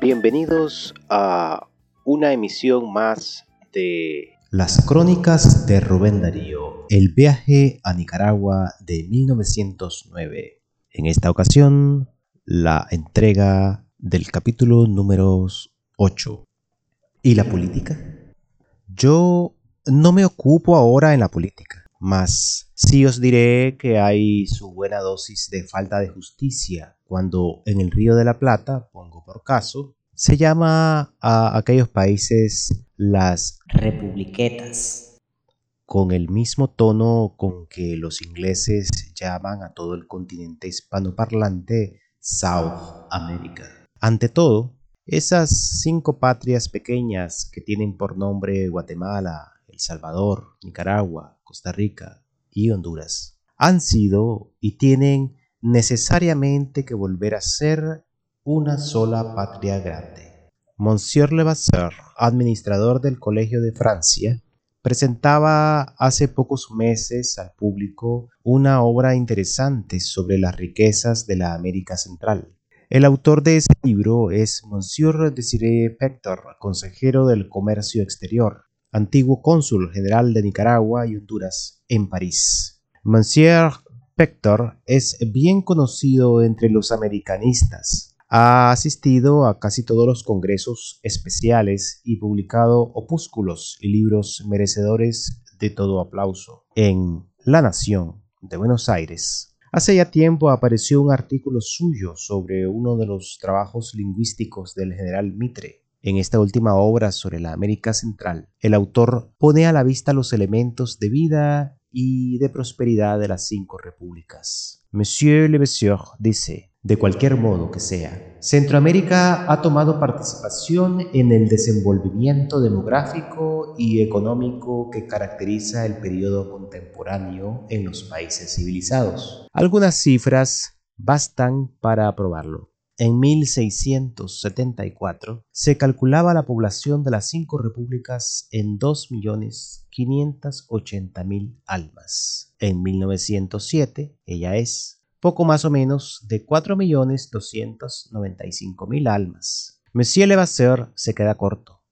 Bienvenidos a una emisión más de Las Crónicas de Rubén Darío, el viaje a Nicaragua de 1909. En esta ocasión, la entrega del capítulo número 8. ¿Y la política? Yo no me ocupo ahora en la política, mas sí os diré que hay su buena dosis de falta de justicia cuando en el Río de la Plata, pongo por caso, se llama a aquellos países las republiquetas, con el mismo tono con que los ingleses llaman a todo el continente hispanoparlante South America. Ante todo, esas cinco patrias pequeñas que tienen por nombre Guatemala, El Salvador, Nicaragua, Costa Rica y Honduras han sido y tienen necesariamente que volver a ser una sola patria grande. Monsieur Levasseur, administrador del Colegio de Francia, presentaba hace pocos meses al público una obra interesante sobre las riquezas de la América Central. El autor de ese libro es Monsieur Desiré Pector, consejero del Comercio Exterior, antiguo cónsul general de Nicaragua y Honduras en París. Monsieur Pector es bien conocido entre los americanistas. Ha asistido a casi todos los congresos especiales y publicado opúsculos y libros merecedores de todo aplauso. En La Nación de Buenos Aires, hace ya tiempo apareció un artículo suyo sobre uno de los trabajos lingüísticos del general Mitre. En esta última obra sobre la América Central, el autor pone a la vista los elementos de vida y de prosperidad de las cinco repúblicas. Monsieur Levasseur dice, de cualquier modo que sea, Centroamérica ha tomado participación en el desenvolvimiento demográfico y económico que caracteriza el periodo contemporáneo en los países civilizados. Algunas cifras bastan para aprobarlo. En 1674 se calculaba la población de las cinco repúblicas en 2.580.000 almas. En 1907 ella es poco más o menos de 4.295.000 almas. Monsieur Levasseur se queda corto.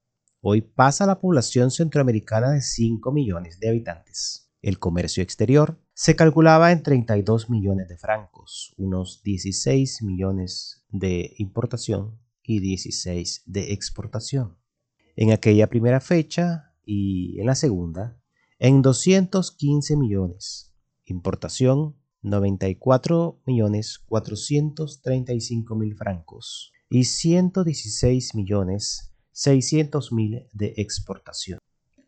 Hoy pasa la población centroamericana de 5 millones de habitantes. El comercio exterior se calculaba en 32 millones de francos, unos 16 millones de importación y 16 de exportación. En aquella primera fecha y en la segunda, en 215 millones, importación 94 millones 435 mil francos y 116 millones 600 mil de exportación.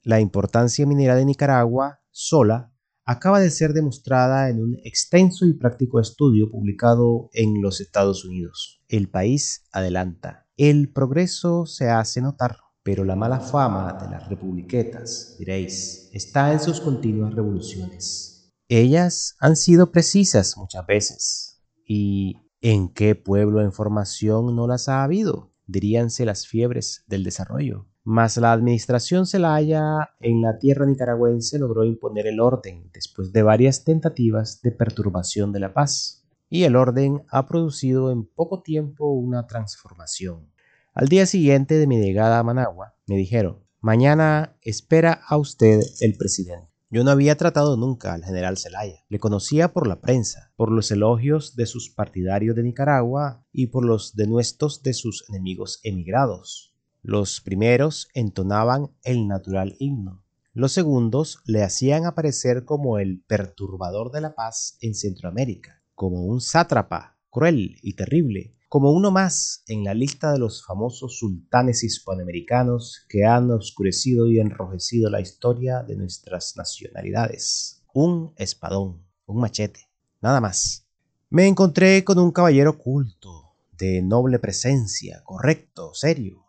La importancia minera de Nicaragua sola acaba de ser demostrada en un extenso y práctico estudio publicado en los Estados Unidos. El país adelanta. El progreso se hace notar, pero la mala fama de las republiquetas, diréis, está en sus continuas revoluciones. Ellas han sido precisas muchas veces. ¿Y en qué pueblo en formación no las ha habido? Diríanse las fiebres del desarrollo mas la administración Zelaya en la tierra nicaragüense logró imponer el orden después de varias tentativas de perturbación de la paz. Y el orden ha producido en poco tiempo una transformación. Al día siguiente de mi llegada a Managua, me dijeron, mañana espera a usted el presidente. Yo no había tratado nunca al general Zelaya. Le conocía por la prensa, por los elogios de sus partidarios de Nicaragua y por los denuestos de sus enemigos emigrados. Los primeros entonaban el natural himno. Los segundos le hacían aparecer como el perturbador de la paz en Centroamérica, como un sátrapa cruel y terrible, como uno más en la lista de los famosos sultanes hispanoamericanos que han oscurecido y enrojecido la historia de nuestras nacionalidades. Un espadón, un machete, nada más. Me encontré con un caballero culto, de noble presencia, correcto, serio,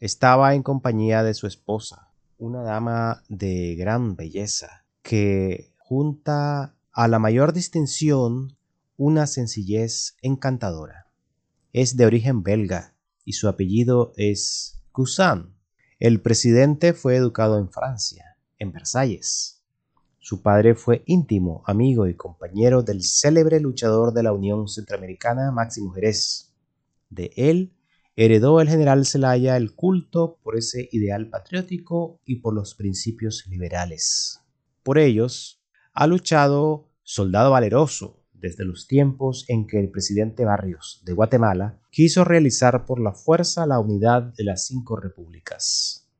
estaba en compañía de su esposa, una dama de gran belleza, que junta a la mayor distinción una sencillez encantadora. Es de origen belga y su apellido es Cousin. El presidente fue educado en Francia, en Versalles. Su padre fue íntimo amigo y compañero del célebre luchador de la Unión Centroamericana Máximo Jerez. De él heredó el general Zelaya el culto por ese ideal patriótico y por los principios liberales. Por ellos, ha luchado soldado valeroso desde los tiempos en que el presidente Barrios de Guatemala quiso realizar por la fuerza la unidad de las cinco repúblicas.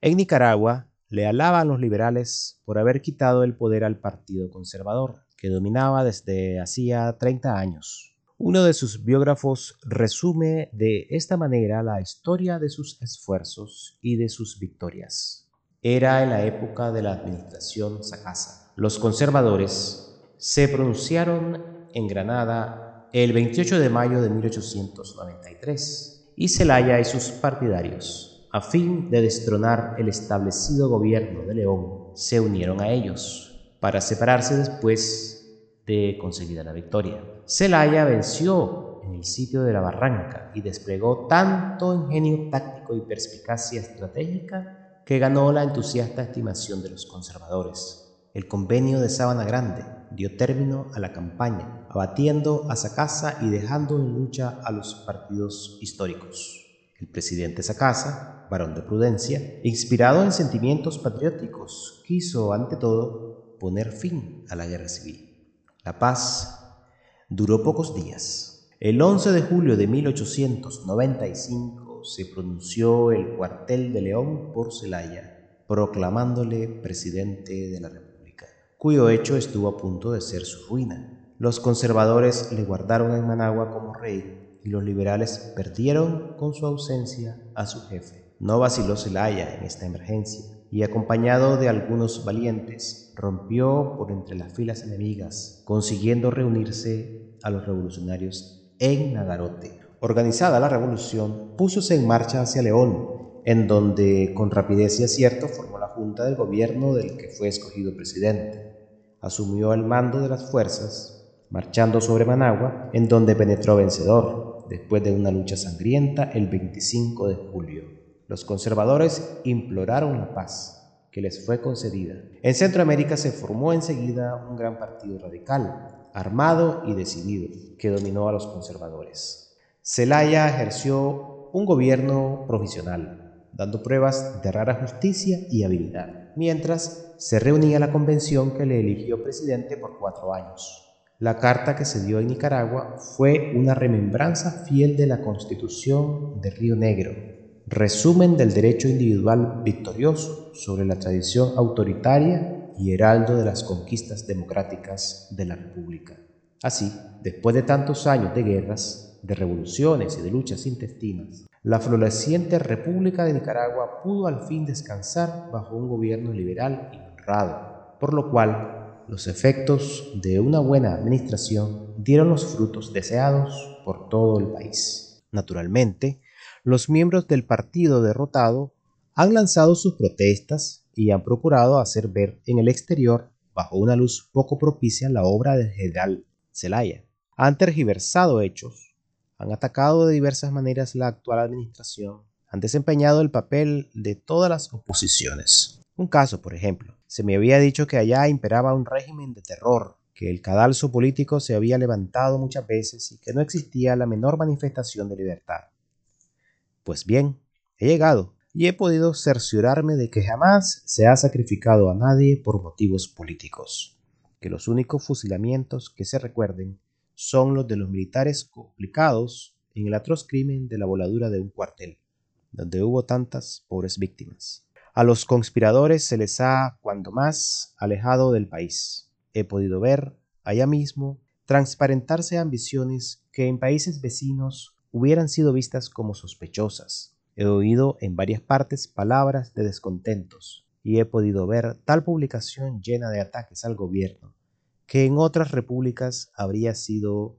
En Nicaragua le alaban los liberales por haber quitado el poder al Partido Conservador, que dominaba desde hacía 30 años. Uno de sus biógrafos resume de esta manera la historia de sus esfuerzos y de sus victorias. Era en la época de la administración Sacasa. Los conservadores se pronunciaron en Granada el 28 de mayo de 1893 y Celaya y sus partidarios, a fin de destronar el establecido gobierno de León, se unieron a ellos para separarse después de conseguida la victoria. Celaya venció en el sitio de la Barranca y desplegó tanto ingenio táctico y perspicacia estratégica que ganó la entusiasta estimación de los conservadores. El convenio de Sabana Grande dio término a la campaña, abatiendo a Sacasa y dejando en lucha a los partidos históricos. El presidente Sacasa, varón de prudencia, inspirado en sentimientos patrióticos, quiso ante todo poner fin a la guerra civil. La paz duró pocos días. El 11 de julio de 1895 se pronunció el cuartel de León por Celaya, proclamándole presidente de la República cuyo hecho estuvo a punto de ser su ruina. Los conservadores le guardaron en Managua como rey y los liberales perdieron con su ausencia a su jefe. No vaciló Zelaya en esta emergencia y acompañado de algunos valientes rompió por entre las filas enemigas, consiguiendo reunirse a los revolucionarios en Nagarote. Organizada la revolución, púsose en marcha hacia León, en donde con rapidez y acierto formó la junta del gobierno del que fue escogido presidente asumió el mando de las fuerzas, marchando sobre Managua, en donde penetró vencedor, después de una lucha sangrienta el 25 de julio. Los conservadores imploraron la paz, que les fue concedida. En Centroamérica se formó enseguida un gran partido radical, armado y decidido, que dominó a los conservadores. Celaya ejerció un gobierno provisional, dando pruebas de rara justicia y habilidad mientras se reunía la convención que le eligió presidente por cuatro años. La carta que se dio en Nicaragua fue una remembranza fiel de la Constitución de Río Negro, resumen del derecho individual victorioso sobre la tradición autoritaria y heraldo de las conquistas democráticas de la República. Así, después de tantos años de guerras, de revoluciones y de luchas intestinas, la floreciente República de Nicaragua pudo al fin descansar bajo un gobierno liberal y honrado, por lo cual los efectos de una buena administración dieron los frutos deseados por todo el país. Naturalmente, los miembros del partido derrotado han lanzado sus protestas y han procurado hacer ver en el exterior, bajo una luz poco propicia, la obra del general Zelaya. Han tergiversado hechos han atacado de diversas maneras la actual administración, han desempeñado el papel de todas las oposiciones. Un caso, por ejemplo, se me había dicho que allá imperaba un régimen de terror, que el cadalso político se había levantado muchas veces y que no existía la menor manifestación de libertad. Pues bien, he llegado y he podido cerciorarme de que jamás se ha sacrificado a nadie por motivos políticos, que los únicos fusilamientos que se recuerden son los de los militares complicados en el atroz crimen de la voladura de un cuartel, donde hubo tantas pobres víctimas. A los conspiradores se les ha, cuando más, alejado del país. He podido ver, allá mismo, transparentarse ambiciones que en países vecinos hubieran sido vistas como sospechosas. He oído en varias partes palabras de descontentos y he podido ver tal publicación llena de ataques al gobierno que en otras repúblicas habría sido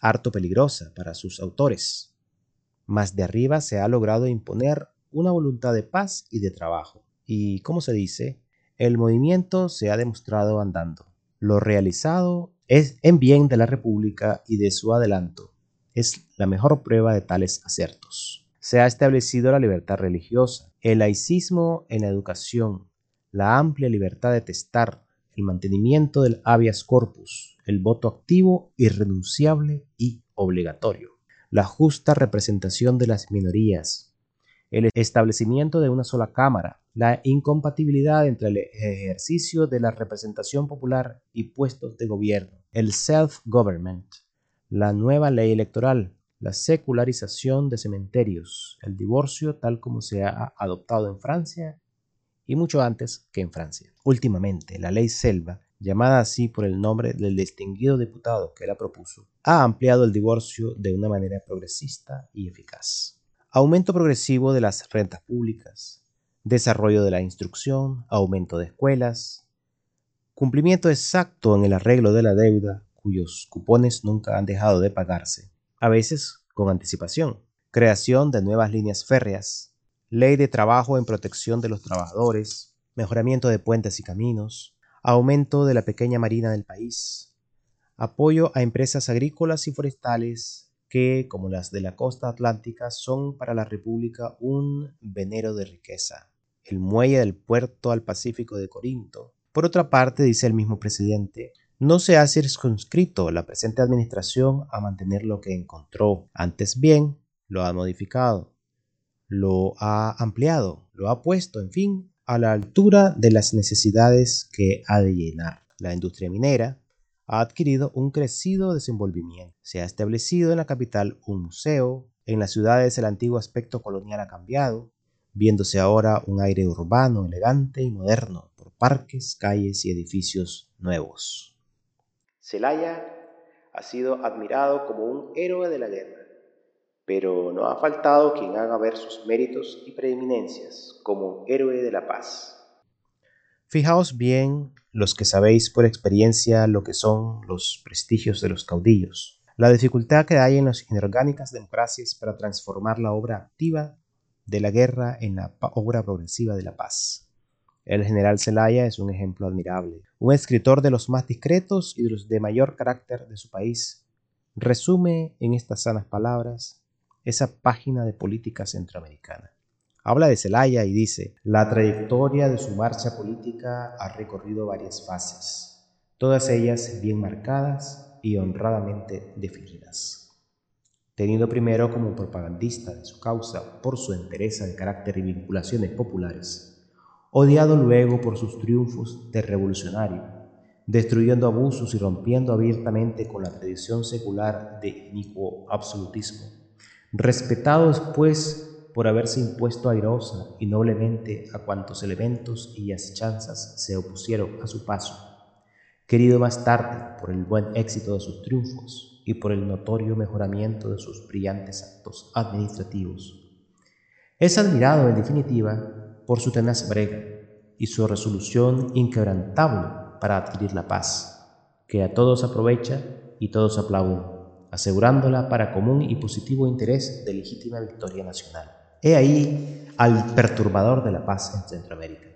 harto peligrosa para sus autores. Más de arriba se ha logrado imponer una voluntad de paz y de trabajo. Y, como se dice, el movimiento se ha demostrado andando. Lo realizado es en bien de la República y de su adelanto. Es la mejor prueba de tales acertos. Se ha establecido la libertad religiosa, el laicismo en la educación, la amplia libertad de testar, el mantenimiento del habeas corpus, el voto activo, irrenunciable y obligatorio. la justa representación de las minorías, el establecimiento de una sola Cámara, la incompatibilidad entre el ejercicio de la representación popular y puestos de gobierno, el self-government, la nueva ley electoral, la secularización de cementerios, el divorcio tal como se ha adoptado en Francia y mucho antes que en Francia. Últimamente, la ley Selva, llamada así por el nombre del distinguido diputado que la propuso, ha ampliado el divorcio de una manera progresista y eficaz aumento progresivo de las rentas públicas, desarrollo de la instrucción, aumento de escuelas, cumplimiento exacto en el arreglo de la deuda, cuyos cupones nunca han dejado de pagarse, a veces con anticipación, creación de nuevas líneas férreas, ley de trabajo en protección de los trabajadores, mejoramiento de puentes y caminos, aumento de la pequeña marina del país, apoyo a empresas agrícolas y forestales que, como las de la costa atlántica, son para la República un venero de riqueza. El muelle del puerto al Pacífico de Corinto. Por otra parte, dice el mismo presidente, no se ha circunscrito la presente administración a mantener lo que encontró, antes bien, lo ha modificado, lo ha ampliado, lo ha puesto, en fin, a la altura de las necesidades que ha de llenar. La industria minera, ha adquirido un crecido desenvolvimiento. Se ha establecido en la capital un museo, en las ciudades el antiguo aspecto colonial ha cambiado, viéndose ahora un aire urbano, elegante y moderno por parques, calles y edificios nuevos. Celaya ha sido admirado como un héroe de la guerra, pero no ha faltado quien haga ver sus méritos y preeminencias como héroe de la paz. Fijaos bien los que sabéis por experiencia lo que son los prestigios de los caudillos, la dificultad que hay en las inorgánicas democracias para transformar la obra activa de la guerra en la obra progresiva de la paz. El general Zelaya es un ejemplo admirable, un escritor de los más discretos y de los de mayor carácter de su país. Resume en estas sanas palabras esa página de política centroamericana. Habla de Celaya y dice, la trayectoria de su marcha política ha recorrido varias fases, todas ellas bien marcadas y honradamente definidas. Tenido primero como propagandista de su causa por su entereza de carácter y vinculaciones populares, odiado luego por sus triunfos de revolucionario, destruyendo abusos y rompiendo abiertamente con la tradición secular de inicuo absolutismo, respetado después por haberse impuesto airosa y noblemente a cuantos elementos y asechanzas se opusieron a su paso, querido más tarde por el buen éxito de sus triunfos y por el notorio mejoramiento de sus brillantes actos administrativos. Es admirado, en definitiva, por su tenaz brega y su resolución inquebrantable para adquirir la paz, que a todos aprovecha y todos aplauden, asegurándola para común y positivo interés de legítima victoria nacional. He ahí al perturbador de la paz en Centroamérica,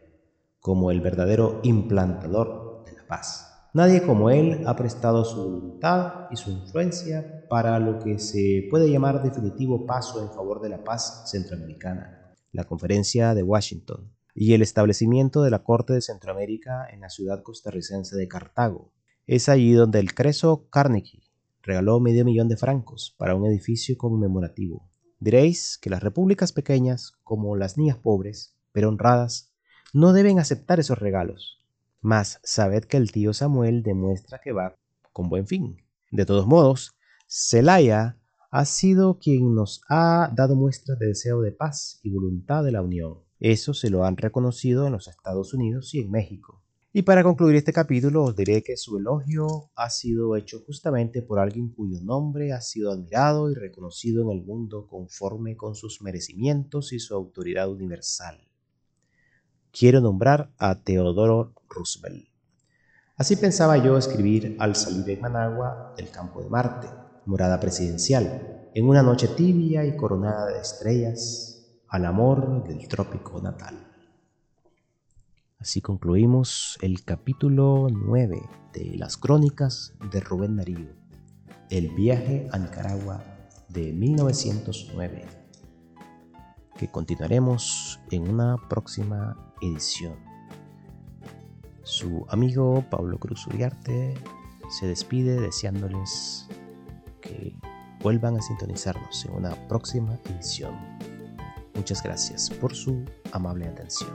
como el verdadero implantador de la paz. Nadie como él ha prestado su voluntad y su influencia para lo que se puede llamar definitivo paso en favor de la paz centroamericana, la Conferencia de Washington y el establecimiento de la Corte de Centroamérica en la ciudad costarricense de Cartago. Es allí donde el Creso Carnegie regaló medio millón de francos para un edificio conmemorativo Diréis que las repúblicas pequeñas, como las niñas pobres, pero honradas, no deben aceptar esos regalos. Mas sabed que el tío Samuel demuestra que va con buen fin. De todos modos, Celaya ha sido quien nos ha dado muestras de deseo de paz y voluntad de la unión. Eso se lo han reconocido en los Estados Unidos y en México. Y para concluir este capítulo os diré que su elogio ha sido hecho justamente por alguien cuyo nombre ha sido admirado y reconocido en el mundo conforme con sus merecimientos y su autoridad universal. Quiero nombrar a Teodoro Roosevelt. Así pensaba yo escribir al salir de Managua del campo de Marte, morada presidencial, en una noche tibia y coronada de estrellas, al amor del trópico natal. Así concluimos el capítulo 9 de las crónicas de Rubén Darío, El viaje a Nicaragua de 1909, que continuaremos en una próxima edición. Su amigo Pablo Cruz Uriarte se despide deseándoles que vuelvan a sintonizarnos en una próxima edición. Muchas gracias por su amable atención.